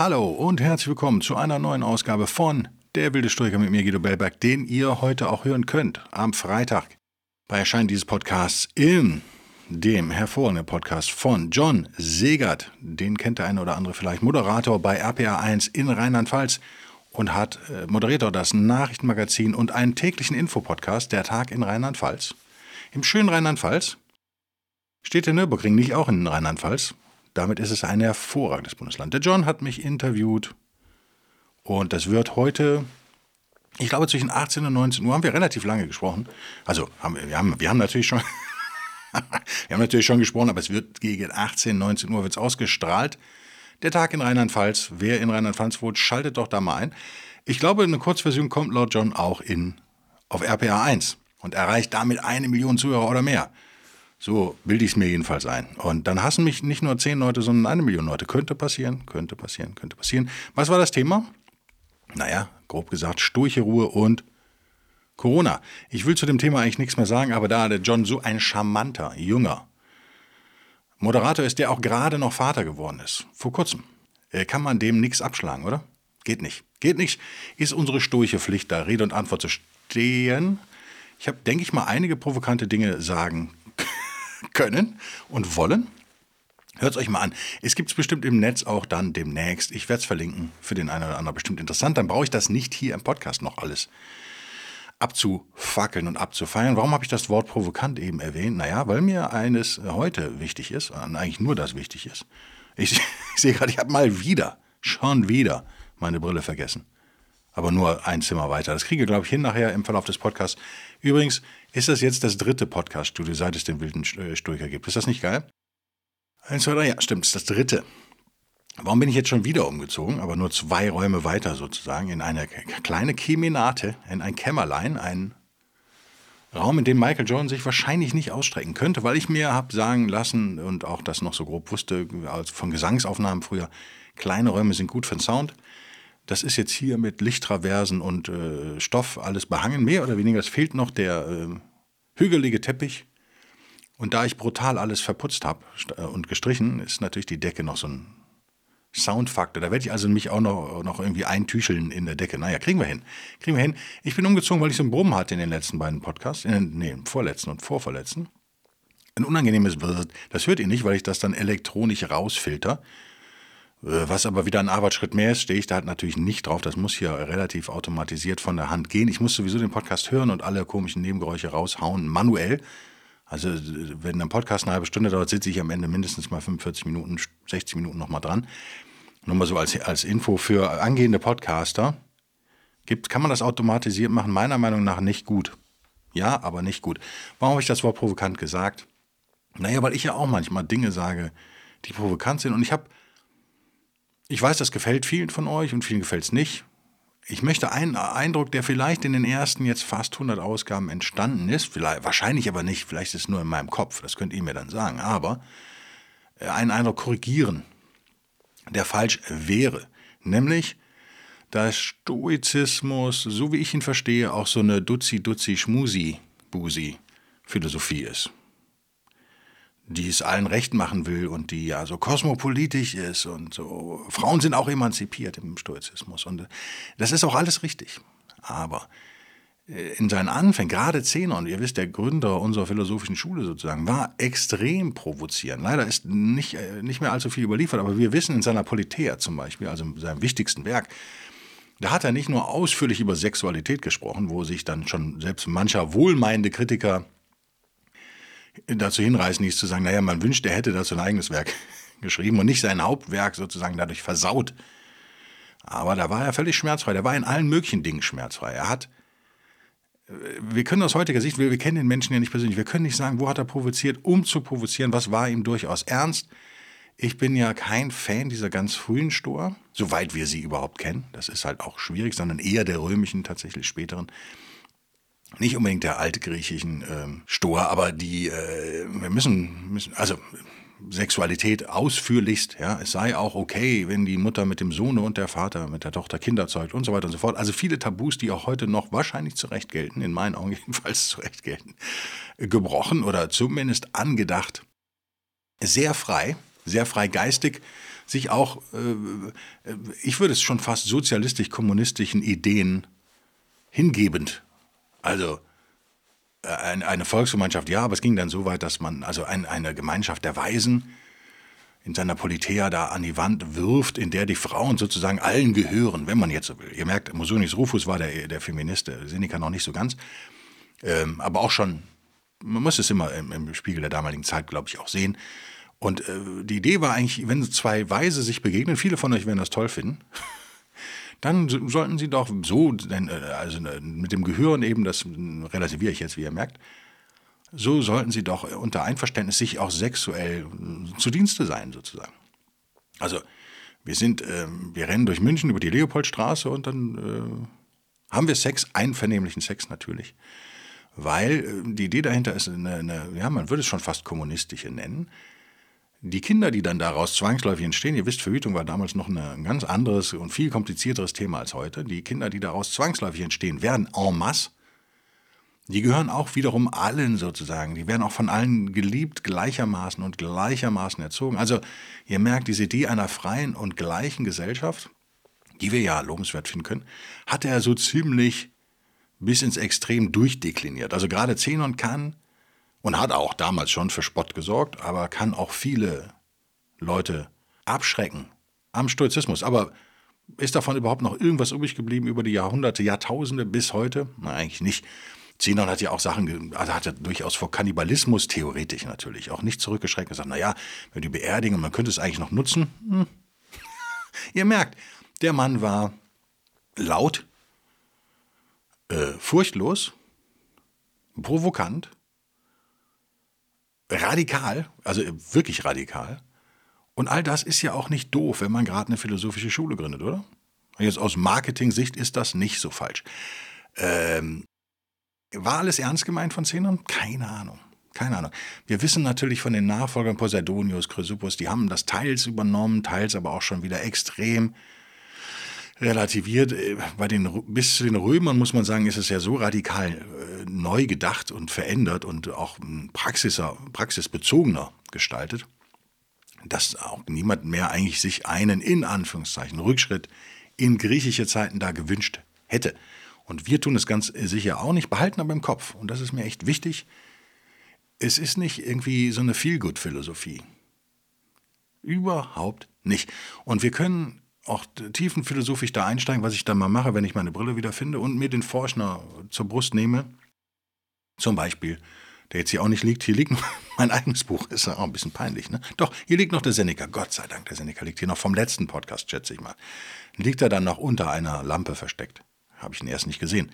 Hallo und herzlich willkommen zu einer neuen Ausgabe von Der wilde Stoiker mit mir, Guido Bellberg, den ihr heute auch hören könnt, am Freitag bei Erscheinen dieses Podcasts in dem hervorragenden Podcast von John Segert. Den kennt der eine oder andere vielleicht, Moderator bei RPA1 in Rheinland-Pfalz und hat äh, moderiert das Nachrichtenmagazin und einen täglichen Infopodcast, der Tag in Rheinland-Pfalz. Im schönen Rheinland-Pfalz steht der Nürburgring nicht auch in Rheinland-Pfalz, damit ist es ein hervorragendes Bundesland. Der John hat mich interviewt und das wird heute, ich glaube zwischen 18 und 19 Uhr, haben wir relativ lange gesprochen. Also haben wir, haben, wir haben natürlich schon, wir haben natürlich schon gesprochen, aber es wird gegen 18, 19 Uhr wird's ausgestrahlt. Der Tag in Rheinland-Pfalz. Wer in Rheinland-Pfalz wohnt, schaltet doch da mal ein. Ich glaube, eine Kurzversion kommt laut John auch in, auf RPA 1 und erreicht damit eine Million Zuhörer oder mehr. So bilde ich es mir jedenfalls ein. Und dann hassen mich nicht nur zehn Leute, sondern eine Million Leute. Könnte passieren, könnte passieren, könnte passieren. Was war das Thema? Naja, grob gesagt, sturche Ruhe und Corona. Ich will zu dem Thema eigentlich nichts mehr sagen, aber da der John so ein charmanter, junger Moderator ist, der auch gerade noch Vater geworden ist, vor kurzem, äh, kann man dem nichts abschlagen, oder? Geht nicht. Geht nicht. Ist unsere sturche Pflicht, da Rede und Antwort zu stehen. Ich habe, denke ich mal, einige provokante Dinge sagen können und wollen. Hört es euch mal an. Es gibt es bestimmt im Netz auch dann demnächst. Ich werde es verlinken. Für den einen oder anderen bestimmt interessant. Dann brauche ich das nicht hier im Podcast noch alles abzufackeln und abzufeiern. Warum habe ich das Wort provokant eben erwähnt? Naja, weil mir eines heute wichtig ist, und eigentlich nur das wichtig ist. Ich, ich sehe gerade, ich habe mal wieder, schon wieder meine Brille vergessen. Aber nur ein Zimmer weiter. Das kriege ich, glaube ich, hin nachher im Verlauf des Podcasts. Übrigens ist das jetzt das dritte Podcast-Studio, seit es den wilden äh, Stoiker gibt. Ist das nicht geil? Eins, zwei, drei, ja, stimmt, ist das dritte. Warum bin ich jetzt schon wieder umgezogen, aber nur zwei Räume weiter sozusagen, in eine kleine Kemenate, in ein Kämmerlein, ein Raum, in dem Michael Jordan sich wahrscheinlich nicht ausstrecken könnte, weil ich mir habe sagen lassen und auch das noch so grob wusste, von Gesangsaufnahmen früher, kleine Räume sind gut für den Sound. Das ist jetzt hier mit Lichttraversen und äh, Stoff alles behangen, mehr oder weniger. Es fehlt noch der äh, hügelige Teppich. Und da ich brutal alles verputzt habe äh, und gestrichen, ist natürlich die Decke noch so ein Soundfaktor. Da werde ich also mich auch noch, noch irgendwie eintücheln in der Decke. Naja, kriegen wir hin. Kriegen wir hin. Ich bin umgezogen, weil ich so einen Brummen hatte in den letzten beiden Podcasts. In den, nee, im vorletzten und vorverletzten. Ein unangenehmes, das hört ihr nicht, weil ich das dann elektronisch rausfilter. Äh, was aber wieder ein Arbeitsschritt mehr ist, stehe ich da halt natürlich nicht drauf. Das muss hier relativ automatisiert von der Hand gehen. Ich muss sowieso den Podcast hören und alle komischen Nebengeräusche raushauen, manuell. Also wenn ein Podcast eine halbe Stunde dauert, sitze ich am Ende mindestens mal 45 Minuten, 60 Minuten nochmal dran. Nur mal so als, als Info für angehende Podcaster. Gibt, kann man das automatisiert machen? Meiner Meinung nach nicht gut. Ja, aber nicht gut. Warum habe ich das Wort provokant gesagt? Naja, weil ich ja auch manchmal Dinge sage, die provokant sind. Und ich habe ich weiß, das gefällt vielen von euch und vielen gefällt es nicht. Ich möchte einen Eindruck, der vielleicht in den ersten jetzt fast 100 Ausgaben entstanden ist, vielleicht, wahrscheinlich aber nicht, vielleicht ist es nur in meinem Kopf, das könnt ihr mir dann sagen, aber äh, einen Eindruck korrigieren, der falsch wäre. Nämlich, dass Stoizismus, so wie ich ihn verstehe, auch so eine Duzi-Duzi-Schmusi-Busi-Philosophie ist die es allen recht machen will und die ja so kosmopolitisch ist und so. Frauen sind auch emanzipiert im Stoizismus und das ist auch alles richtig. Aber äh, in seinen Anfängen, gerade Zenon, ihr wisst, der Gründer unserer philosophischen Schule sozusagen, war extrem provozierend. Leider ist nicht, äh, nicht mehr allzu viel überliefert, aber wir wissen in seiner Politeia zum Beispiel, also in seinem wichtigsten Werk, da hat er nicht nur ausführlich über Sexualität gesprochen, wo sich dann schon selbst mancher wohlmeinende Kritiker dazu hinreißen, nicht zu sagen, naja, man wünscht, er hätte dazu ein eigenes Werk geschrieben und nicht sein Hauptwerk sozusagen dadurch versaut. Aber da war er völlig schmerzfrei. Der war in allen möglichen Dingen schmerzfrei. Er hat, äh, wir können aus heutiger Sicht, wir, wir kennen den Menschen ja nicht persönlich, wir können nicht sagen, wo hat er provoziert, um zu provozieren, was war ihm durchaus ernst. Ich bin ja kein Fan dieser ganz frühen Stoa, soweit wir sie überhaupt kennen. Das ist halt auch schwierig, sondern eher der römischen, tatsächlich späteren. Nicht unbedingt der altgriechischen ähm, Stoa, aber die, äh, wir müssen, müssen, also Sexualität ausführlichst. Ja, es sei auch okay, wenn die Mutter mit dem Sohne und der Vater mit der Tochter Kinder zeugt und so weiter und so fort. Also viele Tabus, die auch heute noch wahrscheinlich zurecht gelten, in meinen Augen jedenfalls zurecht gelten, gebrochen oder zumindest angedacht. Sehr frei, sehr frei geistig, sich auch, äh, ich würde es schon fast sozialistisch-kommunistischen Ideen hingebend. Also äh, eine Volksgemeinschaft, ja, aber es ging dann so weit, dass man also ein, eine Gemeinschaft der Weisen in seiner Politeia da an die Wand wirft, in der die Frauen sozusagen allen gehören, wenn man jetzt so will. Ihr merkt, Musonius Rufus war der, der Feminist, Seneca noch nicht so ganz, ähm, aber auch schon, man muss es immer im, im Spiegel der damaligen Zeit, glaube ich, auch sehen. Und äh, die Idee war eigentlich, wenn zwei Weise sich begegnen, viele von euch werden das toll finden, dann sollten sie doch so, äh, also äh, mit dem Gehören eben, das relativiere ich jetzt, wie ihr merkt, so sollten sie doch unter Einverständnis sich auch sexuell äh, zu Dienste sein, sozusagen. Also, wir sind, äh, wir rennen durch München über die Leopoldstraße und dann äh, haben wir Sex, einvernehmlichen Sex natürlich. Weil äh, die Idee dahinter ist eine, eine, ja, man würde es schon fast kommunistische nennen. Die Kinder, die dann daraus zwangsläufig entstehen, ihr wisst, Verhütung war damals noch ein ganz anderes und viel komplizierteres Thema als heute. Die Kinder, die daraus zwangsläufig entstehen, werden en masse. Die gehören auch wiederum allen sozusagen. Die werden auch von allen geliebt, gleichermaßen und gleichermaßen erzogen. Also ihr merkt, diese Idee einer freien und gleichen Gesellschaft, die wir ja lobenswert finden können, hat er so ziemlich bis ins Extrem durchdekliniert. Also gerade Zenon kann und hat auch damals schon für Spott gesorgt, aber kann auch viele Leute abschrecken am Stoizismus. Aber ist davon überhaupt noch irgendwas übrig geblieben über die Jahrhunderte, Jahrtausende bis heute? Na, eigentlich nicht. Zenon hat ja auch Sachen, also hat er durchaus vor Kannibalismus theoretisch natürlich auch nicht zurückgeschreckt und gesagt, naja, wenn die beerdigen, man könnte es eigentlich noch nutzen. Hm. Ihr merkt, der Mann war laut, äh, furchtlos, provokant, radikal, also wirklich radikal. Und all das ist ja auch nicht doof, wenn man gerade eine philosophische Schule gründet, oder? Jetzt aus Marketing-Sicht ist das nicht so falsch. Ähm, war alles ernst gemeint von Zenon? Keine Ahnung. Keine Ahnung. Wir wissen natürlich von den Nachfolgern Poseidonius, Chrysippus, die haben das teils übernommen, teils aber auch schon wieder extrem relativiert. Äh, bei den, bis zu den Römern muss man sagen, ist es ja so radikal äh, neu gedacht und verändert und auch praxiser, praxisbezogener gestaltet, dass auch niemand mehr eigentlich sich einen in Anführungszeichen Rückschritt in griechische Zeiten da gewünscht hätte. Und wir tun es ganz sicher auch nicht, behalten aber im Kopf. Und das ist mir echt wichtig. Es ist nicht irgendwie so eine Feelgood-Philosophie. Überhaupt nicht. Und wir können auch tiefenphilosophisch da einsteigen, was ich dann mal mache, wenn ich meine Brille wieder finde und mir den Forschner zur Brust nehme. Zum Beispiel, der jetzt hier auch nicht liegt, hier liegt mein eigenes Buch, ist auch ein bisschen peinlich, ne? Doch, hier liegt noch der Seneca, Gott sei Dank, der Seneca liegt hier noch vom letzten Podcast, schätze ich mal. Liegt er dann noch unter einer Lampe versteckt. Habe ich ihn erst nicht gesehen.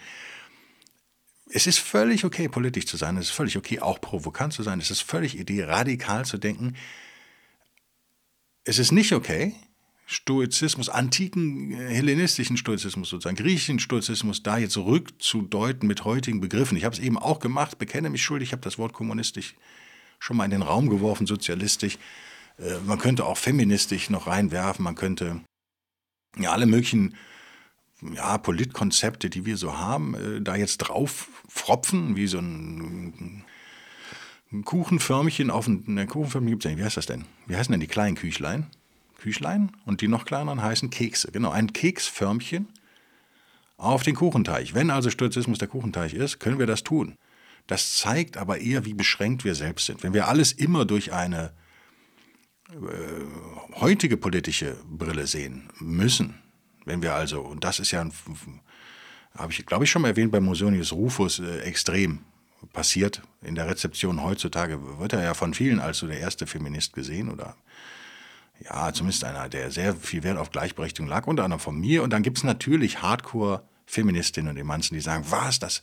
Es ist völlig okay, politisch zu sein, es ist völlig okay, auch provokant zu sein, es ist völlig idee, radikal zu denken. Es ist nicht okay, Stoizismus, antiken äh, hellenistischen Stoizismus sozusagen, griechischen Stoizismus da jetzt rückzudeuten mit heutigen Begriffen. Ich habe es eben auch gemacht, bekenne mich schuldig, ich habe das Wort kommunistisch schon mal in den Raum geworfen, sozialistisch. Äh, man könnte auch feministisch noch reinwerfen, man könnte ja alle möglichen ja, Politkonzepte, die wir so haben, äh, da jetzt drauf fropfen, wie so ein, ein Kuchenförmchen auf ein, ein Kuchenförmchen gibt es nicht. Wie heißt das denn? Wie heißen denn die kleinen Küchlein? Küchlein und die noch kleineren heißen Kekse. Genau, ein Keksförmchen auf den Kuchenteich. Wenn also Stoizismus der Kuchenteich ist, können wir das tun. Das zeigt aber eher, wie beschränkt wir selbst sind. Wenn wir alles immer durch eine äh, heutige politische Brille sehen müssen, wenn wir also, und das ist ja, habe ich glaube ich schon mal erwähnt, bei Musonius Rufus äh, extrem passiert. In der Rezeption heutzutage wird er ja von vielen als so der erste Feminist gesehen oder ja, zumindest einer, der sehr viel Wert auf Gleichberechtigung lag, unter anderem von mir. Und dann gibt es natürlich Hardcore-Feministinnen und Emanzen, die sagen, was, das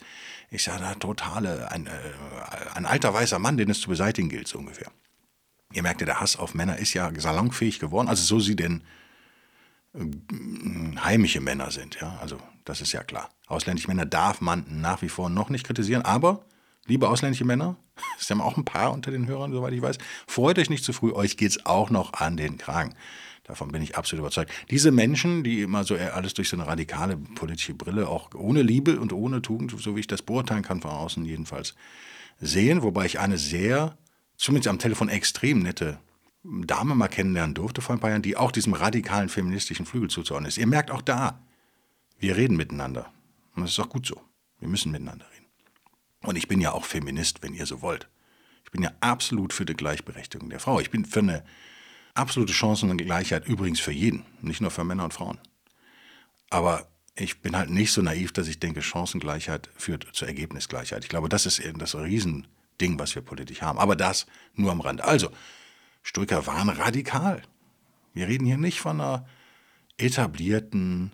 ist ja der totale, ein, äh, ein alter weißer Mann, den es zu beseitigen gilt, so ungefähr. Ihr merkt ja, der Hass auf Männer ist ja salonfähig geworden. Also so sie denn äh, heimische Männer sind, ja. Also das ist ja klar. Ausländische Männer darf man nach wie vor noch nicht kritisieren, aber liebe ausländische Männer, es haben auch ein paar unter den Hörern, soweit ich weiß, freut euch nicht zu früh, euch geht es auch noch an den Kragen. Davon bin ich absolut überzeugt. Diese Menschen, die immer so alles durch so eine radikale politische Brille, auch ohne Liebe und ohne Tugend, so wie ich das beurteilen kann von außen jedenfalls, sehen, wobei ich eine sehr, zumindest am Telefon extrem nette Dame mal kennenlernen durfte vor ein paar Jahren, die auch diesem radikalen feministischen Flügel zuzuordnen ist. Ihr merkt auch da, wir reden miteinander. Und das ist auch gut so. Wir müssen miteinander reden. Und ich bin ja auch Feminist, wenn ihr so wollt. Ich bin ja absolut für die Gleichberechtigung der Frau. Ich bin für eine absolute Chancengleichheit übrigens für jeden, nicht nur für Männer und Frauen. Aber ich bin halt nicht so naiv, dass ich denke, Chancengleichheit führt zur Ergebnisgleichheit. Ich glaube, das ist das Riesending, was wir politisch haben. Aber das nur am Rand. Also, Stoiker waren radikal. Wir reden hier nicht von einer etablierten,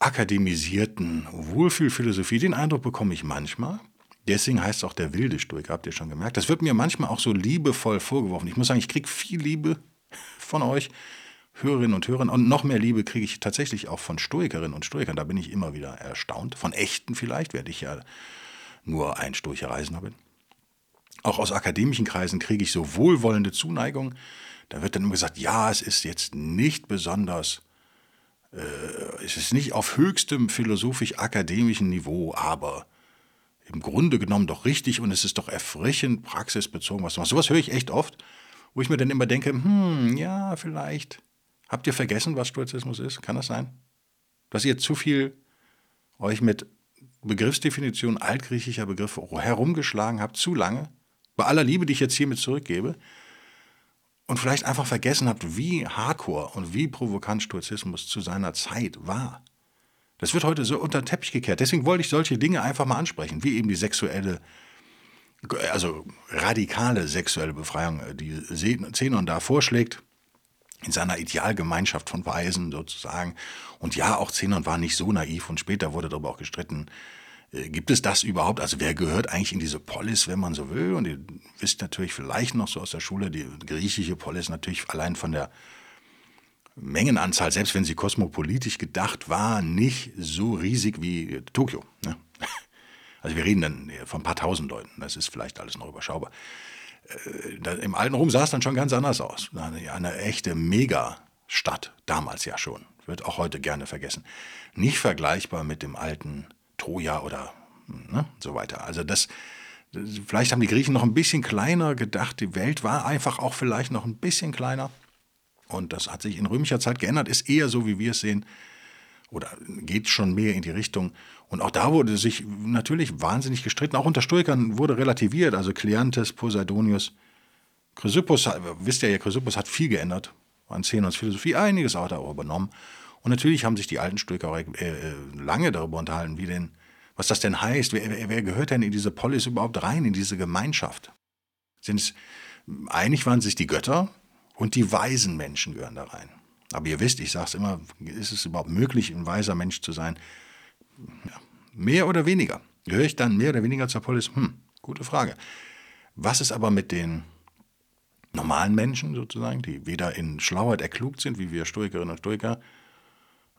akademisierten Wohlfühlphilosophie. Den Eindruck bekomme ich manchmal. Deswegen heißt es auch der wilde Stoiker, habt ihr schon gemerkt. Das wird mir manchmal auch so liebevoll vorgeworfen. Ich muss sagen, ich kriege viel Liebe von euch, Hörerinnen und Hörern. Und noch mehr Liebe kriege ich tatsächlich auch von Stoikerinnen und Stoikern. Da bin ich immer wieder erstaunt. Von echten vielleicht, werde ich ja nur ein stoischer Reisender bin. Auch aus akademischen Kreisen kriege ich so wohlwollende Zuneigung. Da wird dann immer gesagt, ja, es ist jetzt nicht besonders es ist nicht auf höchstem philosophisch-akademischen Niveau, aber im Grunde genommen doch richtig und es ist doch erfrischend praxisbezogen, was du machst. Sowas höre ich echt oft, wo ich mir dann immer denke, hm, ja, vielleicht. Habt ihr vergessen, was Stoizismus ist? Kann das sein? Dass ihr zu viel euch mit Begriffsdefinition altgriechischer Begriffe herumgeschlagen habt, zu lange? Bei aller Liebe, die ich jetzt hiermit zurückgebe, und vielleicht einfach vergessen habt, wie hardcore und wie provokant Stoizismus zu seiner Zeit war. Das wird heute so unter den Teppich gekehrt. Deswegen wollte ich solche Dinge einfach mal ansprechen, wie eben die sexuelle, also radikale sexuelle Befreiung, die Zenon da vorschlägt, in seiner Idealgemeinschaft von Weisen sozusagen. Und ja, auch Zenon war nicht so naiv und später wurde darüber auch gestritten, äh, gibt es das überhaupt? Also wer gehört eigentlich in diese Polis, wenn man so will? Und ihr wisst natürlich vielleicht noch so aus der Schule, die griechische Polis natürlich allein von der Mengenanzahl, selbst wenn sie kosmopolitisch gedacht war, nicht so riesig wie Tokio. Ne? Also wir reden dann von ein paar tausend Leuten, das ist vielleicht alles noch überschaubar. Äh, Im alten Rom sah es dann schon ganz anders aus. Eine echte Megastadt, damals ja schon, wird auch heute gerne vergessen. Nicht vergleichbar mit dem alten Troja oder ne, so weiter. Also das, vielleicht haben die Griechen noch ein bisschen kleiner gedacht. Die Welt war einfach auch vielleicht noch ein bisschen kleiner. Und das hat sich in römischer Zeit geändert, ist eher so, wie wir es sehen, oder geht schon mehr in die Richtung. Und auch da wurde sich natürlich wahnsinnig gestritten. Auch unter Stoikern wurde relativiert. Also Kleantes, Poseidonius, Chrysippus, wisst ihr ja, Chrysippus hat viel geändert. An Zenons Philosophie einiges auch da übernommen. Und natürlich haben sich die alten Stoiker auch, äh, lange darüber unterhalten, wie denn, was das denn heißt. Wer, wer gehört denn in diese Polis überhaupt rein, in diese Gemeinschaft? Sind es, einig waren sich die Götter und die weisen Menschen gehören da rein. Aber ihr wisst, ich sage es immer, ist es überhaupt möglich, ein weiser Mensch zu sein? Ja, mehr oder weniger. Gehöre ich dann mehr oder weniger zur Polis? Hm, gute Frage. Was ist aber mit den normalen Menschen sozusagen, die weder in Schlauheit erklugt sind, wie wir Stoikerinnen und Stoiker,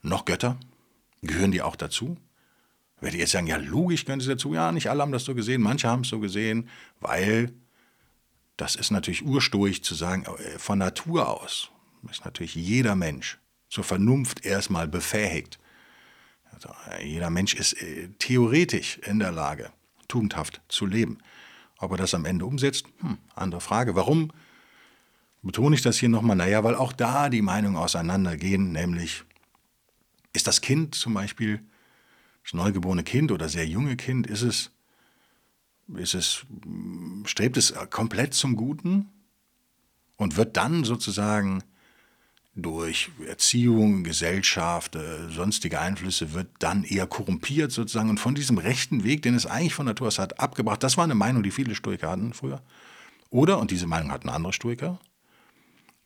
noch Götter? Gehören die auch dazu? Werdet ihr jetzt sagen, ja, logisch gehören sie dazu. Ja, nicht alle haben das so gesehen, manche haben es so gesehen, weil das ist natürlich urstoisch zu sagen, äh, von Natur aus ist natürlich jeder Mensch zur Vernunft erstmal befähigt. Also äh, jeder Mensch ist äh, theoretisch in der Lage, tugendhaft zu leben. Ob er das am Ende umsetzt, hm, andere Frage. Warum betone ich das hier nochmal? Naja, weil auch da die Meinungen auseinandergehen, nämlich ist das Kind zum Beispiel, das neugeborene Kind oder sehr junge Kind, ist es, ist es, strebt es komplett zum Guten und wird dann sozusagen durch Erziehung, Gesellschaft, äh, sonstige Einflüsse wird dann eher korrumpiert sozusagen und von diesem rechten Weg, den es eigentlich von Natur aus hat, abgebracht. Das war eine Meinung, die viele Stoiker hatten früher. Oder, und diese Meinung hatten andere Stoiker,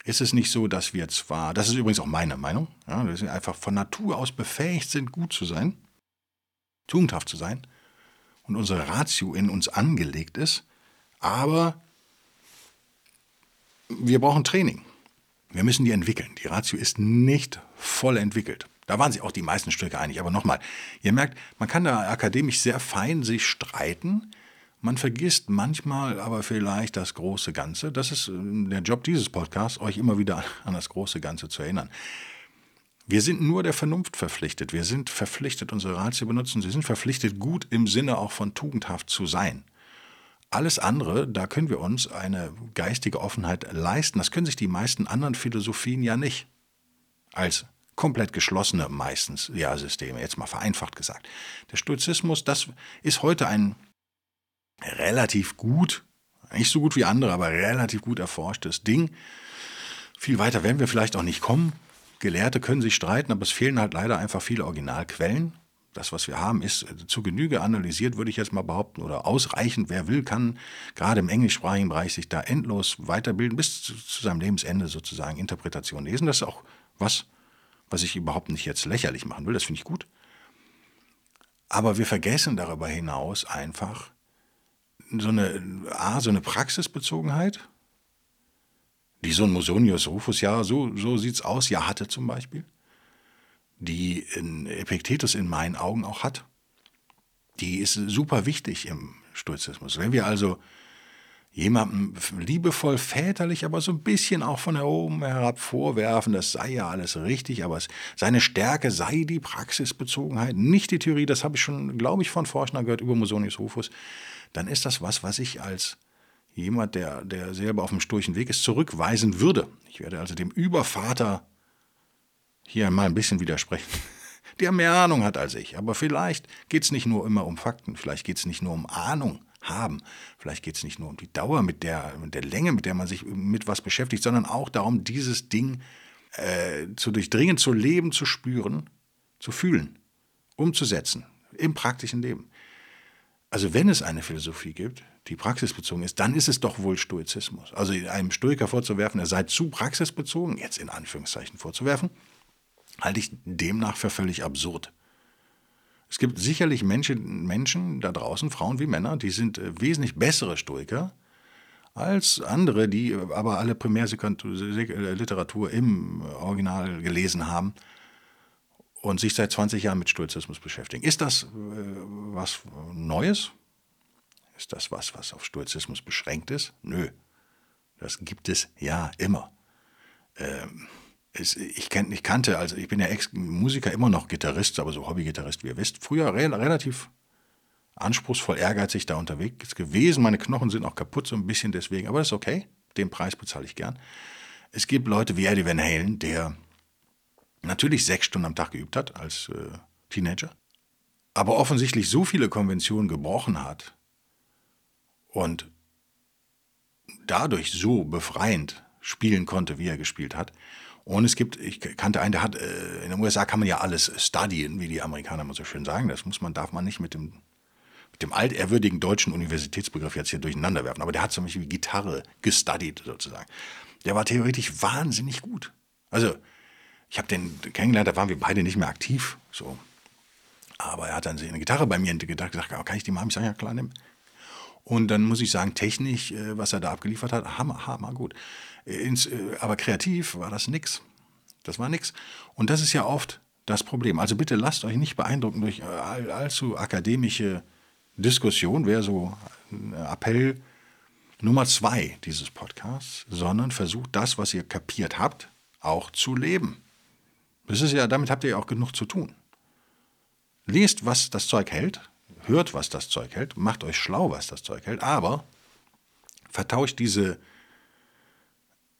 ist es nicht so, dass wir zwar, das ist übrigens auch meine Meinung, ja, dass wir einfach von Natur aus befähigt sind, gut zu sein, tugendhaft zu sein und unsere Ratio in uns angelegt ist, aber wir brauchen Training. Wir müssen die entwickeln. Die Ratio ist nicht voll entwickelt. Da waren sich auch die meisten Stücke einig. Aber nochmal, ihr merkt, man kann da akademisch sehr fein sich streiten. Man vergisst manchmal aber vielleicht das große Ganze. Das ist äh, der Job dieses Podcasts, euch immer wieder an das große Ganze zu erinnern. Wir sind nur der Vernunft verpflichtet. Wir sind verpflichtet, unsere Ratio benutzen. Sie sind verpflichtet, gut im Sinne auch von tugendhaft zu sein. Alles andere, da können wir uns eine geistige Offenheit leisten. Das können sich die meisten anderen Philosophien ja nicht. Als komplett geschlossene meistens ja Systeme, jetzt mal vereinfacht gesagt. Der Stoizismus, das ist heute ein relativ gut, nicht so gut wie andere, aber relativ gut erforschtes Ding. Viel weiter werden wir vielleicht auch nicht kommen. Gelehrte können sich streiten, aber es fehlen halt leider einfach viele Originalquellen das, was wir haben, ist äh, zu Genüge analysiert, würde ich jetzt mal behaupten, oder ausreichend. Wer will, kann gerade im englischsprachigen Bereich sich da endlos weiterbilden, bis zu, zu seinem Lebensende sozusagen Interpretation lesen. Das ist auch was, was ich überhaupt nicht jetzt lächerlich machen will. Das finde ich gut. Aber wir vergessen darüber hinaus einfach so eine, A, so eine Praxisbezogenheit, die so ein Musonius Rufus ja, so, so es aus, ja hatte zum Beispiel die in Epiktetus in meinen Augen auch hat. Die ist super wichtig im Stoizismus. Wenn wir also jemandem liebevoll, väterlich, aber so ein bisschen auch von oben herab vorwerfen, das sei ja alles richtig, aber es, seine Stärke sei die Praxisbezogenheit, nicht die Theorie, das habe ich schon, glaube ich, von Forschner gehört über Musonius Rufus, dann ist das was, was ich als jemand, der, der selber auf dem sturchen Weg ist, zurückweisen würde. Ich werde also dem Übervater hier mal ein bisschen widersprechen, der mehr Ahnung hat als ich. Aber vielleicht geht es nicht nur immer um Fakten, vielleicht geht es nicht nur um Ahnung haben, vielleicht geht es nicht nur um die Dauer, mit der, mit der Länge, mit der man sich mit was beschäftigt, sondern auch darum, dieses Ding äh, zu durchdringen, zu leben, zu spüren, zu fühlen, umzusetzen im praktischen Leben. Also wenn es eine Philosophie gibt, die praxisbezogen ist, dann ist es doch wohl Stoizismus. Also einem Stoiker vorzuwerfen, er sei zu praxisbezogen, jetzt in Anführungszeichen vorzuwerfen, halte ich demnach für völlig absurd. Es gibt sicherlich Menschen, Menschen da draußen, Frauen wie Männer, die sind äh, wesentlich bessere Stoiker als andere, die aber alle Primärliteratur im Original gelesen haben und sich seit 20 Jahren mit Stoizismus beschäftigen. Ist das äh, was Neues? Ist das was, was auf Stoizismus beschränkt ist? Nö. Das gibt es ja immer. Ähm, es, ich, kenn, ich, kannte, also ich bin ja Ex-Musiker, immer noch Gitarrist, aber so Hobby-Gitarrist, wie ihr wisst. Früher re relativ anspruchsvoll, ehrgeizig da unterwegs gewesen. Meine Knochen sind auch kaputt, so ein bisschen deswegen, aber das ist okay. Den Preis bezahle ich gern. Es gibt Leute wie Eddie Van Halen, der natürlich sechs Stunden am Tag geübt hat als äh, Teenager, aber offensichtlich so viele Konventionen gebrochen hat und dadurch so befreiend spielen konnte, wie er gespielt hat, und es gibt, ich kannte einen, der hat, äh, in den USA kann man ja alles studien, wie die Amerikaner immer so schön sagen. Das muss man, darf man nicht mit dem, mit dem altehrwürdigen deutschen Universitätsbegriff jetzt hier durcheinander werfen. Aber der hat zum Beispiel Gitarre gestudied sozusagen. Der war theoretisch wahnsinnig gut. Also, ich habe den kennengelernt, da waren wir beide nicht mehr aktiv. So. Aber er hat dann eine Gitarre bei mir und gesagt, kann ich die mal haben? Ich sage, ja klar, nimm. Und dann muss ich sagen, technisch, äh, was er da abgeliefert hat, hammer, hammer gut. Ins, äh, aber kreativ war das nix. Das war nix. Und das ist ja oft das Problem. Also bitte lasst euch nicht beeindrucken durch äh, all, allzu akademische Diskussion, wäre so ein Appell Nummer zwei dieses Podcasts, sondern versucht das, was ihr kapiert habt, auch zu leben. Das ist ja, damit habt ihr ja auch genug zu tun. Lest, was das Zeug hält, hört, was das Zeug hält, macht euch schlau, was das Zeug hält, aber vertauscht diese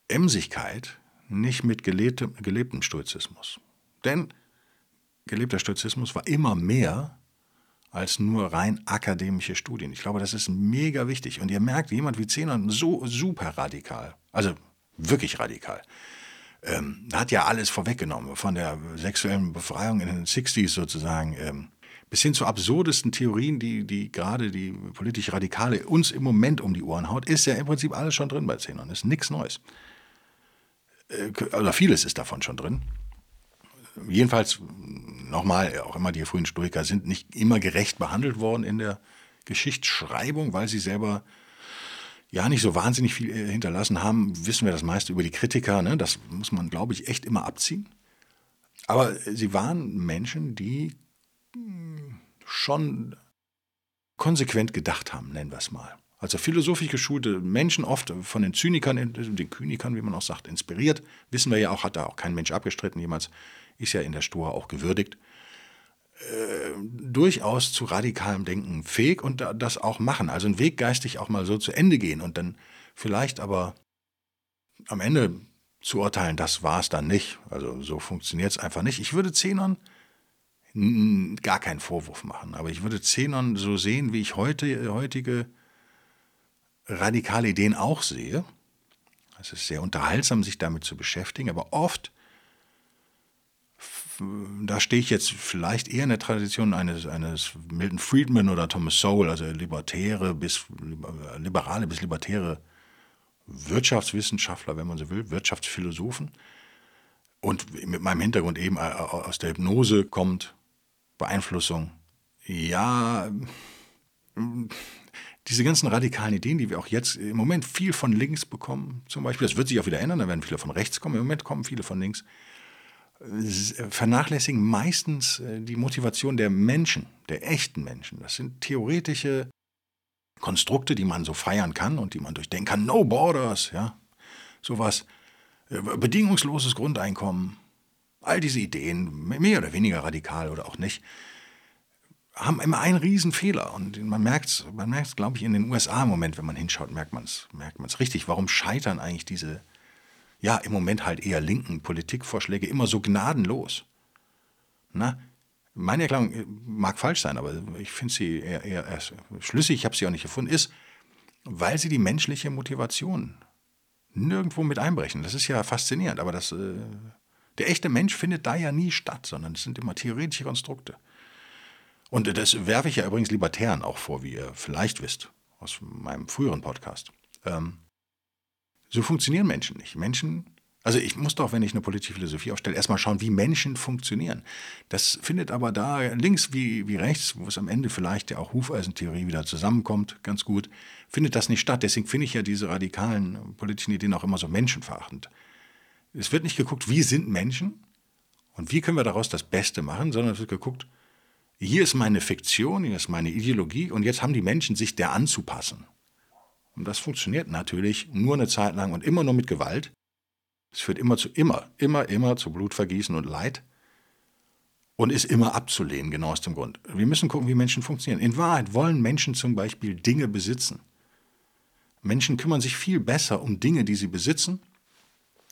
Emsigkeit nicht mit gelebtem, gelebtem Stoizismus. Denn gelebter Stoizismus war immer mehr als nur rein akademische Studien. Ich glaube, das ist mega wichtig. Und ihr merkt, jemand wie Zenon so super radikal, also wirklich radikal, ähm, hat ja alles vorweggenommen, von der sexuellen Befreiung in den 60s sozusagen, ähm, bis hin zu absurdesten Theorien, die, die gerade die politisch Radikale uns im Moment um die Ohren haut, ist ja im Prinzip alles schon drin bei Zenon. Ist nichts Neues. Äh, oder vieles ist davon schon drin. Jedenfalls, nochmal, auch immer die frühen Stoiker sind nicht immer gerecht behandelt worden in der Geschichtsschreibung, weil sie selber ja nicht so wahnsinnig viel äh, hinterlassen haben, wissen wir das meiste über die Kritiker. Ne? Das muss man, glaube ich, echt immer abziehen. Aber sie waren Menschen, die hm, schon konsequent gedacht haben, nennen wir es mal. Also philosophisch geschulte Menschen, oft von den Zynikern, den Kynikern, wie man auch sagt, inspiriert. Wissen wir ja auch, hat da auch kein Mensch abgestritten jemals, ist ja in der Stoa auch gewürdigt. Äh, durchaus zu radikalem Denken fähig und das auch machen. Also einen Weg geistig auch mal so zu Ende gehen und dann vielleicht aber am Ende zu urteilen, das war es dann nicht. Also so funktioniert es einfach nicht. Ich würde Zenon gar keinen Vorwurf machen, aber ich würde Zenon so sehen, wie ich heute, heutige radikale Ideen auch sehe. Es ist sehr unterhaltsam, sich damit zu beschäftigen, aber oft, da stehe ich jetzt vielleicht eher in der Tradition eines, eines Milton Friedman oder Thomas Sowell, also libertäre bis liberale bis libertäre Wirtschaftswissenschaftler, wenn man so will, Wirtschaftsphilosophen. Und mit meinem Hintergrund eben aus der Hypnose kommt Beeinflussung. Ja, diese ganzen radikalen Ideen, die wir auch jetzt im Moment viel von links bekommen, zum Beispiel, das wird sich auch wieder ändern, da werden viele von rechts kommen, im Moment kommen viele von links, vernachlässigen meistens äh, die Motivation der Menschen, der echten Menschen. Das sind theoretische Konstrukte, die man so feiern kann und die man durchdenken kann. No Borders, ja, sowas. Äh, bedingungsloses Grundeinkommen. All diese Ideen, mehr oder weniger radikal oder auch nicht, haben immer einen Riesenfehler. Und man merkt es, man merkt's, glaube ich, in den USA im Moment, wenn man hinschaut, merkt man es merkt man's richtig. Warum scheitern eigentlich diese, ja, im Moment halt eher linken Politikvorschläge immer so gnadenlos? Na, meine Erklärung äh, mag falsch sein, aber ich finde sie eher, eher, eher schlüssig, ich habe sie auch nicht gefunden, ist, weil sie die menschliche Motivation nirgendwo mit einbrechen. Das ist ja faszinierend, aber das, äh, der echte Mensch findet da ja nie statt, sondern es sind immer theoretische Konstrukte. Und das werfe ich ja übrigens Libertären auch vor, wie ihr vielleicht wisst, aus meinem früheren Podcast. Ähm, so funktionieren Menschen nicht. Menschen, also ich muss doch, wenn ich eine politische Philosophie aufstelle, erstmal schauen, wie Menschen funktionieren. Das findet aber da links wie, wie rechts, wo es am Ende vielleicht ja auch Hufeisentheorie wieder zusammenkommt, ganz gut, findet das nicht statt. Deswegen finde ich ja diese radikalen politischen Ideen auch immer so menschenverachtend. Es wird nicht geguckt, wie sind Menschen und wie können wir daraus das Beste machen, sondern es wird geguckt, hier ist meine Fiktion, hier ist meine Ideologie und jetzt haben die Menschen sich der anzupassen. Und das funktioniert natürlich nur eine Zeit lang und immer nur mit Gewalt. Es führt immer zu immer, immer, immer zu Blutvergießen und Leid und ist immer abzulehnen, genau aus dem Grund. Wir müssen gucken, wie Menschen funktionieren. In Wahrheit wollen Menschen zum Beispiel Dinge besitzen. Menschen kümmern sich viel besser um Dinge, die sie besitzen,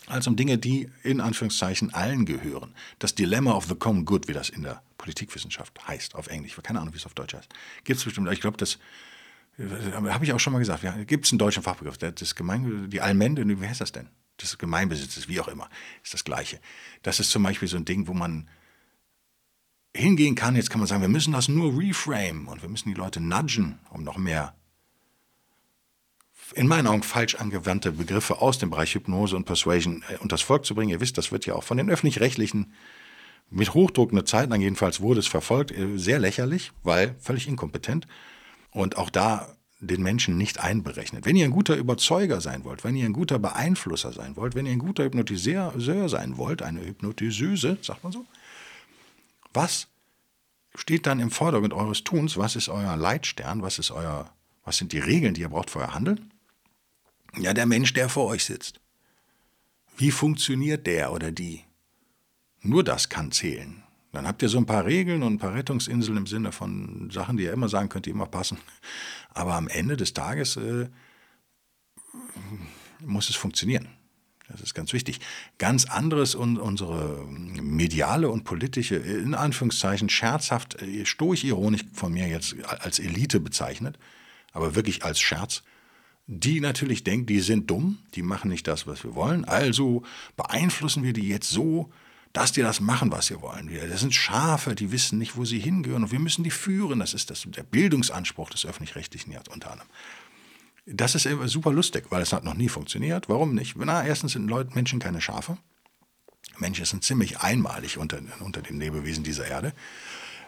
als um Dinge, die in Anführungszeichen allen gehören. Das Dilemma of the Common Good, wie das in der Politikwissenschaft heißt, auf Englisch. Keine Ahnung, wie es auf Deutsch heißt. Gibt es bestimmt, ich glaube, das habe ich auch schon mal gesagt. Gibt es einen deutschen Fachbegriff? Das die Allmende, wie heißt das denn? Das Gemeinbesitzes, wie auch immer, ist das Gleiche. Das ist zum Beispiel so ein Ding, wo man hingehen kann. Jetzt kann man sagen, wir müssen das nur reframe und wir müssen die Leute nudgen, um noch mehr in meinen Augen falsch angewandte Begriffe aus dem Bereich Hypnose und Persuasion äh, unters Volk zu bringen. Ihr wisst, das wird ja auch von den öffentlich-rechtlichen mit Hochdruck eine Zeit jedenfalls wurde es verfolgt, äh, sehr lächerlich, weil völlig inkompetent und auch da den Menschen nicht einberechnet. Wenn ihr ein guter Überzeuger sein wollt, wenn ihr ein guter Beeinflusser sein wollt, wenn ihr ein guter Hypnotiseur sein wollt, eine Hypnotiseuse, sagt man so, was steht dann im Vordergrund eures Tuns? Was ist euer Leitstern? Was ist euer, was sind die Regeln, die ihr braucht für euer Handeln? Ja, der Mensch, der vor euch sitzt. Wie funktioniert der oder die? Nur das kann zählen. Dann habt ihr so ein paar Regeln und ein paar Rettungsinseln im Sinne von Sachen, die ihr immer sagen könnt, die immer passen. Aber am Ende des Tages äh, muss es funktionieren. Das ist ganz wichtig. Ganz anderes und unsere mediale und politische, in Anführungszeichen scherzhaft, äh, stoisch-ironisch von mir jetzt als Elite bezeichnet, aber wirklich als Scherz, die natürlich denkt, die sind dumm, die machen nicht das, was wir wollen, also beeinflussen wir die jetzt so, dass die das machen, was sie wollen. Das sind Schafe, die wissen nicht, wo sie hingehören und wir müssen die führen. Das ist das, der Bildungsanspruch des Öffentlich-Rechtlichen ja unter anderem. Das ist super lustig, weil es hat noch nie funktioniert. Warum nicht? Na, erstens sind Leute, Menschen keine Schafe. Menschen sind ziemlich einmalig unter, unter den Lebewesen dieser Erde.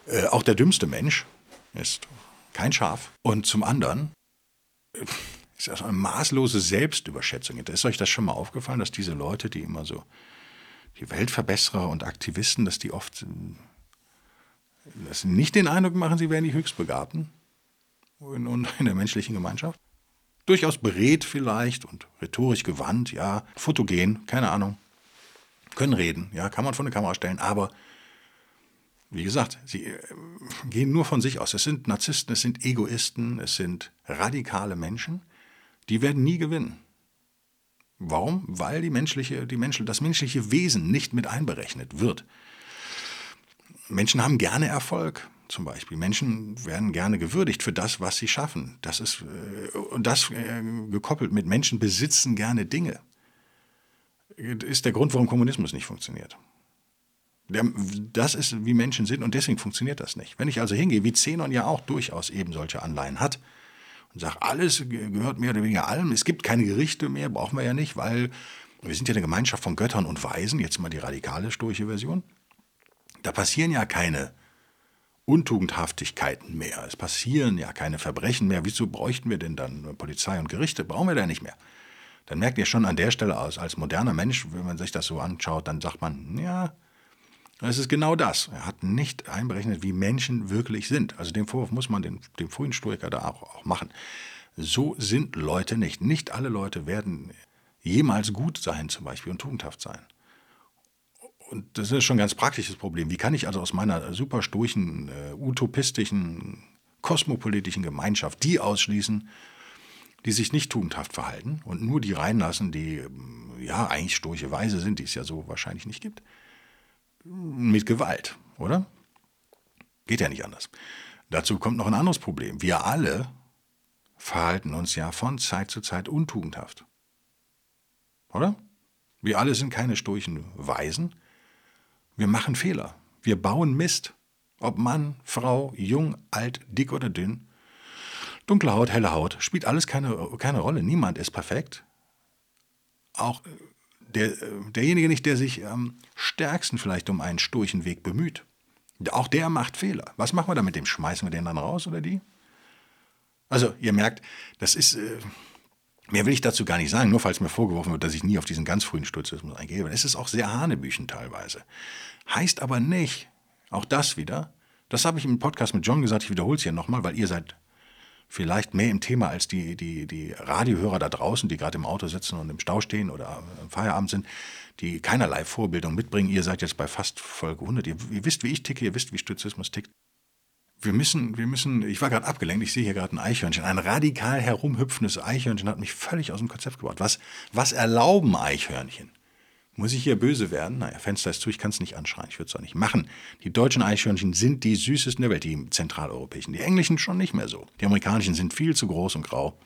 Äh, auch der dümmste Mensch ist kein Schaf. Und zum anderen ist also eine maßlose Selbstüberschätzung. Ist euch das schon mal aufgefallen, dass diese Leute, die immer so, die Weltverbesserer und Aktivisten, dass die oft dass sie nicht den Eindruck machen, sie wären die Höchstbegabten in, in der menschlichen Gemeinschaft? Durchaus beredt vielleicht und rhetorisch gewandt, ja, fotogen, keine Ahnung. Können reden, ja, kann man vor eine Kamera stellen, aber wie gesagt, sie äh, gehen nur von sich aus. Es sind Narzissten, es sind Egoisten, es sind radikale Menschen, die werden nie gewinnen. Warum? Weil die menschliche, die Mensch, das menschliche Wesen nicht mit einberechnet wird. Menschen haben gerne Erfolg, zum Beispiel. Menschen werden gerne gewürdigt für das, was sie schaffen. Das ist, äh, und das äh, gekoppelt mit Menschen besitzen gerne Dinge. Ist der Grund, warum Kommunismus nicht funktioniert. Das ist, wie Menschen sind und deswegen funktioniert das nicht. Wenn ich also hingehe, wie Zenon ja auch durchaus eben solche Anleihen hat und sage, alles gehört mehr oder weniger allem, es gibt keine Gerichte mehr, brauchen wir ja nicht, weil wir sind ja eine Gemeinschaft von Göttern und Weisen, jetzt mal die radikale stoische Version. Da passieren ja keine Untugendhaftigkeiten mehr. Es passieren ja keine Verbrechen mehr. Wieso bräuchten wir denn dann Polizei und Gerichte? Brauchen wir da nicht mehr. Dann merkt ihr schon an der Stelle aus, als moderner Mensch, wenn man sich das so anschaut, dann sagt man, ja, es ist genau das. Er hat nicht einberechnet, wie Menschen wirklich sind. Also den Vorwurf muss man dem, frühen Stoiker da auch, auch machen. So sind Leute nicht. Nicht alle Leute werden jemals gut sein zum Beispiel und tugendhaft sein. Und das ist schon ein ganz praktisches Problem. Wie kann ich also aus meiner super sturchen, äh, utopistischen, kosmopolitischen Gemeinschaft die ausschließen, die sich nicht tugendhaft verhalten und nur die reinlassen, die ja eigentlich sturche Weise sind, die es ja so wahrscheinlich nicht gibt? Mit Gewalt, oder? Geht ja nicht anders. Dazu kommt noch ein anderes Problem. Wir alle verhalten uns ja von Zeit zu Zeit untugendhaft. Oder? Wir alle sind keine sturchen Weisen. Wir machen Fehler. Wir bauen Mist. Ob Mann, Frau, jung, alt, dick oder dünn. Dunkle Haut, helle Haut, spielt alles keine, keine Rolle. Niemand ist perfekt. Auch äh, der, äh, derjenige nicht, der sich am stärksten vielleicht um einen sturchen Weg bemüht. Auch der macht Fehler. Was machen wir da mit dem? Schmeißen wir den dann raus oder die? Also, ihr merkt, das ist. Äh, Mehr will ich dazu gar nicht sagen, nur falls mir vorgeworfen wird, dass ich nie auf diesen ganz frühen Sturzismus eingehe. Es ist auch sehr hanebüchen teilweise. Heißt aber nicht, auch das wieder, das habe ich im Podcast mit John gesagt, ich wiederhole es hier nochmal, weil ihr seid vielleicht mehr im Thema als die, die, die Radiohörer da draußen, die gerade im Auto sitzen und im Stau stehen oder im Feierabend sind, die keinerlei Vorbildung mitbringen. Ihr seid jetzt bei fast Folge 100. Ihr, ihr wisst, wie ich ticke, ihr wisst, wie Sturzismus tickt wir müssen, wir müssen, ich war gerade abgelenkt, ich sehe hier gerade ein Eichhörnchen. Ein radikal herumhüpfendes Eichhörnchen hat mich völlig aus dem Konzept gebracht. Was, was erlauben Eichhörnchen? Muss ich hier böse werden? Naja, Fenster ist zu, ich kann es nicht anschreien, ich würde es auch nicht machen. Die deutschen Eichhörnchen sind die süßesten der Welt, die zentraleuropäischen. Die englischen schon nicht mehr so. Die amerikanischen sind viel zu groß und grau,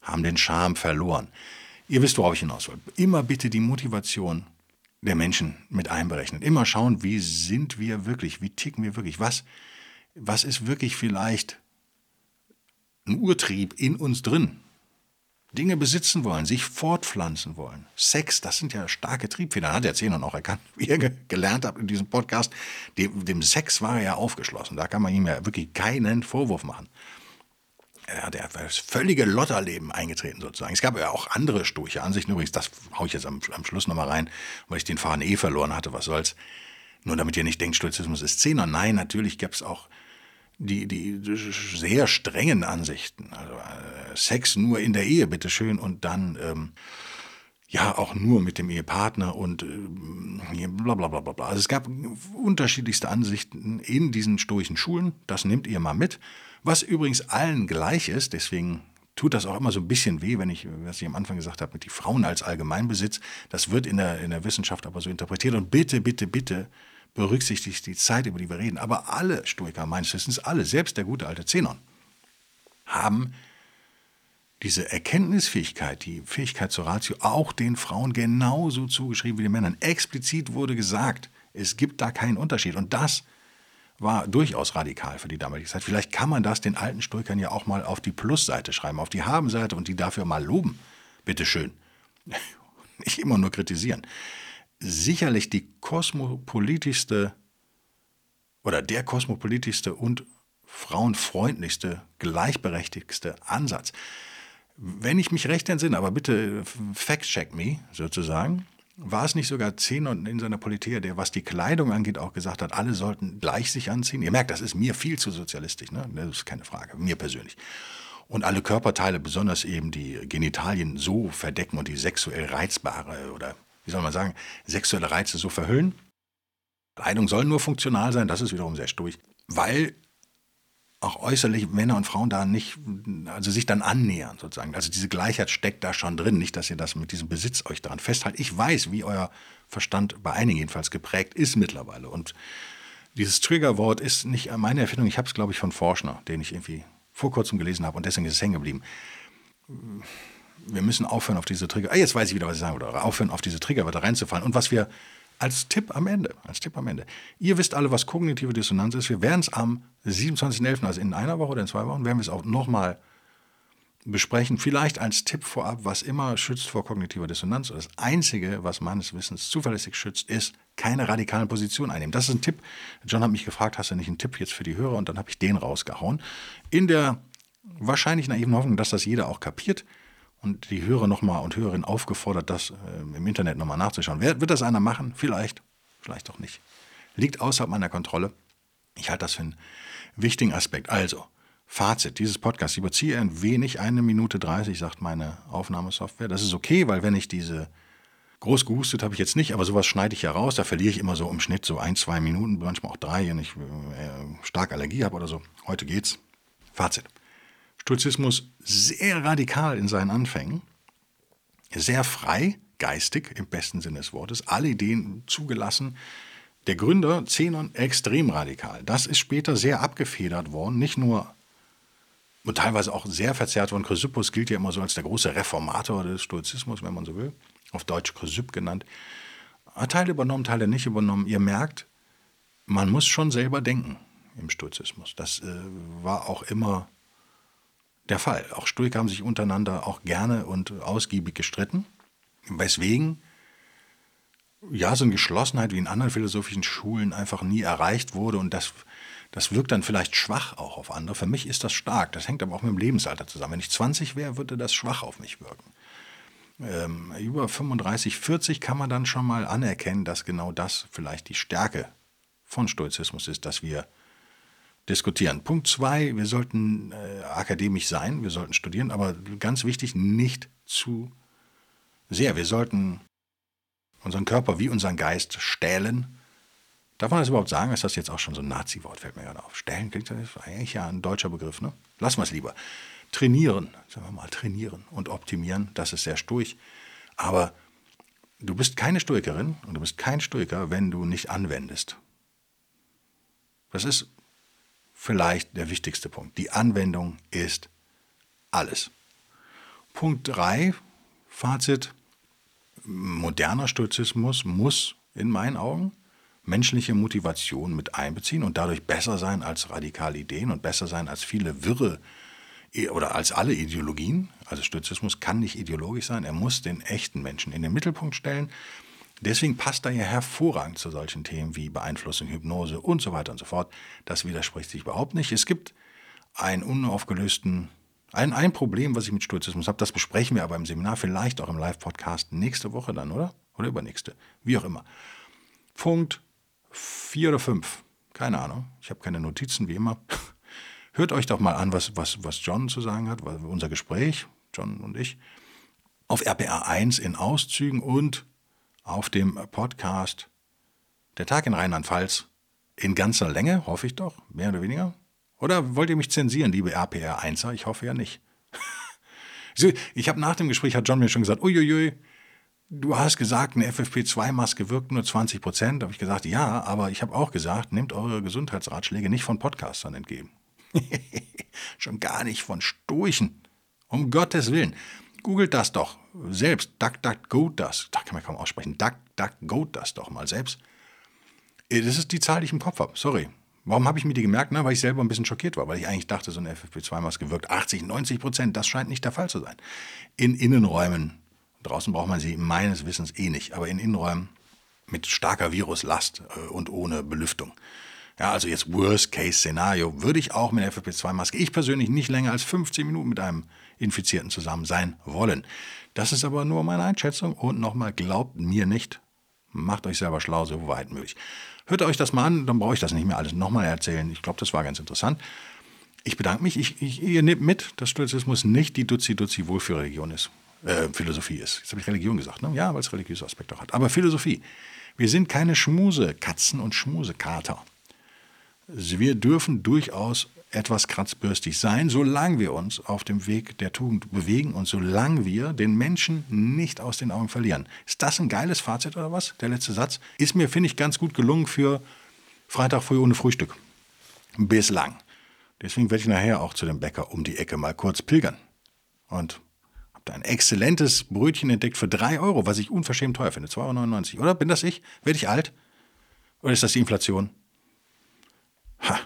haben den Charme verloren. Ihr wisst, worauf ich hinaus will. Immer bitte die Motivation der Menschen mit einberechnen. Immer schauen, wie sind wir wirklich, wie ticken wir wirklich, was was ist wirklich vielleicht ein Urtrieb in uns drin? Dinge besitzen wollen, sich fortpflanzen wollen. Sex, das sind ja starke Triebfedern. Hat der Zehner auch erkannt, wie ihr gelernt habt in diesem Podcast. Dem, dem Sex war er ja aufgeschlossen. Da kann man ihm ja wirklich keinen Vorwurf machen. Er hat das völlige Lotterleben eingetreten sozusagen. Es gab ja auch andere sturche Ansichten. Übrigens, das haue ich jetzt am, am Schluss nochmal rein, weil ich den Faden eh verloren hatte. Was soll's? Nur damit ihr nicht denkt, Stoizismus ist Zehner. Nein, natürlich gab es auch die, die sehr strengen Ansichten. Also äh, Sex nur in der Ehe, bitteschön, und dann ähm, ja auch nur mit dem Ehepartner und äh, bla bla bla bla. Also es gab unterschiedlichste Ansichten in diesen stoischen Schulen. Das nehmt ihr mal mit. Was übrigens allen gleich ist, deswegen tut das auch immer so ein bisschen weh, wenn ich, was ich am Anfang gesagt habe, mit die Frauen als Allgemeinbesitz. Das wird in der, in der Wissenschaft aber so interpretiert. Und bitte, bitte, bitte berücksichtigt die Zeit, über die wir reden. Aber alle Stoiker, meines Wissens alle, selbst der gute alte Zenon, haben diese Erkenntnisfähigkeit, die Fähigkeit zur Ratio, auch den Frauen genauso zugeschrieben wie den Männern. Explizit wurde gesagt, es gibt da keinen Unterschied. Und das war durchaus radikal für die damalige Zeit. Vielleicht kann man das den alten Stoikern ja auch mal auf die Plusseite schreiben, auf die Habenseite und die dafür mal loben. Bitteschön. Nicht immer nur kritisieren sicherlich die kosmopolitischste oder der kosmopolitischste und frauenfreundlichste, gleichberechtigste Ansatz. Wenn ich mich recht entsinne, aber bitte fact-check me sozusagen, war es nicht sogar Zehner in seiner Politik, der, was die Kleidung angeht, auch gesagt hat, alle sollten gleich sich anziehen? Ihr merkt, das ist mir viel zu sozialistisch, ne? das ist keine Frage, mir persönlich. Und alle Körperteile, besonders eben die Genitalien, so verdecken und die sexuell reizbare oder, wie soll man sagen, sexuelle Reize so verhüllen. Kleidung soll nur funktional sein, das ist wiederum sehr sturig, weil auch äußerlich Männer und Frauen da nicht, also sich dann annähern sozusagen. Also diese Gleichheit steckt da schon drin. Nicht, dass ihr das mit diesem Besitz euch daran festhaltet. Ich weiß, wie euer Verstand bei einigen jedenfalls geprägt ist mittlerweile. Und dieses Triggerwort ist nicht meine Erfindung. Ich habe es, glaube ich, von Forschner, den ich irgendwie vor kurzem gelesen habe und deswegen ist es hängen geblieben. Wir müssen aufhören, auf diese Trigger, ah, jetzt weiß ich wieder, was ich sagen würde, aufhören, auf diese Triggerwörter reinzufallen. Und was wir als Tipp am Ende, als Tipp am Ende. Ihr wisst alle, was kognitive Dissonanz ist. Wir werden es am 27.11., also in einer Woche oder in zwei Wochen, werden wir es auch nochmal besprechen. Vielleicht als Tipp vorab, was immer schützt vor kognitiver Dissonanz. Das Einzige, was meines Wissens zuverlässig schützt, ist keine radikalen Positionen einnehmen. Das ist ein Tipp. John hat mich gefragt, hast du nicht einen Tipp jetzt für die Hörer? Und dann habe ich den rausgehauen. In der wahrscheinlich naiven Hoffnung, dass das jeder auch kapiert und die Hörer nochmal und Hörerinnen aufgefordert, das äh, im Internet nochmal nachzuschauen. Wer, wird das einer machen? Vielleicht, vielleicht auch nicht. Liegt außerhalb meiner Kontrolle. Ich halte das für einen wichtigen Aspekt. Also, Fazit dieses Podcasts. Ich überziehe ein wenig, eine Minute 30, sagt meine Aufnahmesoftware. Das ist okay, weil wenn ich diese groß gehustet habe ich jetzt nicht, aber sowas schneide ich ja raus. Da verliere ich immer so im Schnitt so ein, zwei Minuten, manchmal auch drei, wenn ich äh, stark Allergie habe oder so. Heute geht's. Fazit. Stoizismus sehr radikal in seinen Anfängen, sehr frei, geistig im besten Sinne des Wortes, alle Ideen zugelassen. Der Gründer Zenon extrem radikal. Das ist später sehr abgefedert worden, nicht nur und teilweise auch sehr verzerrt worden. Chrysippus gilt ja immer so als der große Reformator des Stoizismus, wenn man so will, auf Deutsch Chrysipp genannt. Teile übernommen, Teile nicht übernommen. Ihr merkt, man muss schon selber denken im Stoizismus. Das äh, war auch immer der Fall. Auch Stoiker haben sich untereinander auch gerne und ausgiebig gestritten, weswegen ja so eine Geschlossenheit wie in anderen philosophischen Schulen einfach nie erreicht wurde und das, das wirkt dann vielleicht schwach auch auf andere. Für mich ist das stark. Das hängt aber auch mit dem Lebensalter zusammen. Wenn ich 20 wäre, würde das schwach auf mich wirken. Ähm, über 35, 40 kann man dann schon mal anerkennen, dass genau das vielleicht die Stärke von Stoizismus ist, dass wir diskutieren. Punkt zwei, wir sollten äh, akademisch sein, wir sollten studieren, aber ganz wichtig, nicht zu sehr. Wir sollten unseren Körper wie unseren Geist stählen. Darf man das überhaupt sagen? Ist das jetzt auch schon so ein Nazi-Wort, fällt mir gerade auf. Stählen klingt das eigentlich ja ein deutscher Begriff, ne? Lassen wir es lieber. Trainieren, sagen wir mal, trainieren und optimieren, das ist sehr stoisch. Aber du bist keine Stoikerin und du bist kein Stoiker, wenn du nicht anwendest. Das ist vielleicht der wichtigste Punkt. Die Anwendung ist alles. Punkt 3, Fazit, moderner Stoizismus muss in meinen Augen menschliche Motivation mit einbeziehen und dadurch besser sein als radikale Ideen und besser sein als viele wirre oder als alle Ideologien. Also Stoizismus kann nicht ideologisch sein, er muss den echten Menschen in den Mittelpunkt stellen Deswegen passt er ja hervorragend zu solchen Themen wie Beeinflussung, Hypnose und so weiter und so fort. Das widerspricht sich überhaupt nicht. Es gibt einen unaufgelösten, ein, ein Problem, was ich mit Stoizismus habe, das besprechen wir aber im Seminar, vielleicht auch im Live-Podcast nächste Woche dann, oder? Oder übernächste, wie auch immer. Punkt 4 oder 5, keine Ahnung, ich habe keine Notizen, wie immer. Hört euch doch mal an, was, was, was John zu sagen hat, unser Gespräch, John und ich, auf RPA 1 in Auszügen und auf dem Podcast Der Tag in Rheinland-Pfalz in ganzer Länge, hoffe ich doch, mehr oder weniger. Oder wollt ihr mich zensieren, liebe RPR-1er? Ich hoffe ja nicht. ich habe nach dem Gespräch, hat John mir schon gesagt, uiuiui, du hast gesagt, eine FFP2-Maske wirkt nur 20 Prozent. Da habe ich gesagt, ja, aber ich habe auch gesagt, nehmt eure Gesundheitsratschläge nicht von Podcastern entgegen. schon gar nicht von Stoichen. Um Gottes Willen. Googelt das doch selbst. DuckDuckGo das. Da kann man kaum aussprechen. DuckDuckGo das doch mal selbst. Äh, das ist die Zahl, die ich im Kopf habe. Sorry. Warum habe ich mir die gemerkt? Na, weil ich selber ein bisschen schockiert war, weil ich eigentlich dachte, so eine FFP2-Maske wirkt 80, 90 Prozent. Das scheint nicht der Fall zu sein. In Innenräumen, draußen braucht man sie meines Wissens eh nicht, aber in Innenräumen mit starker Viruslast äh, und ohne Belüftung, Ja, also jetzt Worst-Case-Szenario würde ich auch mit der FFP2-Maske, ich persönlich nicht länger als 15 Minuten mit einem Infizierten zusammen sein wollen. Das ist aber nur meine Einschätzung und nochmal, glaubt mir nicht, macht euch selber schlau, so weit möglich. Hört euch das mal an, dann brauche ich das nicht mehr alles nochmal erzählen. Ich glaube, das war ganz interessant. Ich bedanke mich. Ich, ich, ihr nehmt mit, dass Stoizismus nicht die Duzi-Duzi-Wohlfühlreligion ist. Äh, Philosophie ist. Jetzt habe ich Religion gesagt, ne? Ja, weil es religiöse Aspekte auch hat. Aber Philosophie. Wir sind keine Schmusekatzen und Schmusekater. Wir dürfen durchaus etwas kratzbürstig sein, solange wir uns auf dem Weg der Tugend bewegen und solange wir den Menschen nicht aus den Augen verlieren. Ist das ein geiles Fazit oder was? Der letzte Satz ist mir, finde ich, ganz gut gelungen für Freitag früh ohne Frühstück. Bislang. Deswegen werde ich nachher auch zu dem Bäcker um die Ecke mal kurz pilgern. Und habe da ein exzellentes Brötchen entdeckt für 3 Euro, was ich unverschämt teuer finde. 2,99 Euro. Oder bin das ich? Werde ich alt? Oder ist das die Inflation? Ha.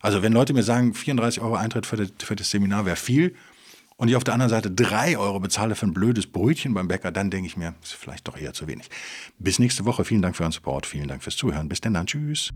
Also wenn Leute mir sagen, 34 Euro Eintritt für das, für das Seminar wäre viel und ich auf der anderen Seite 3 Euro bezahle für ein blödes Brötchen beim Bäcker, dann denke ich mir, ist vielleicht doch eher zu wenig. Bis nächste Woche. Vielen Dank für euren Support. Vielen Dank fürs Zuhören. Bis denn dann. Tschüss.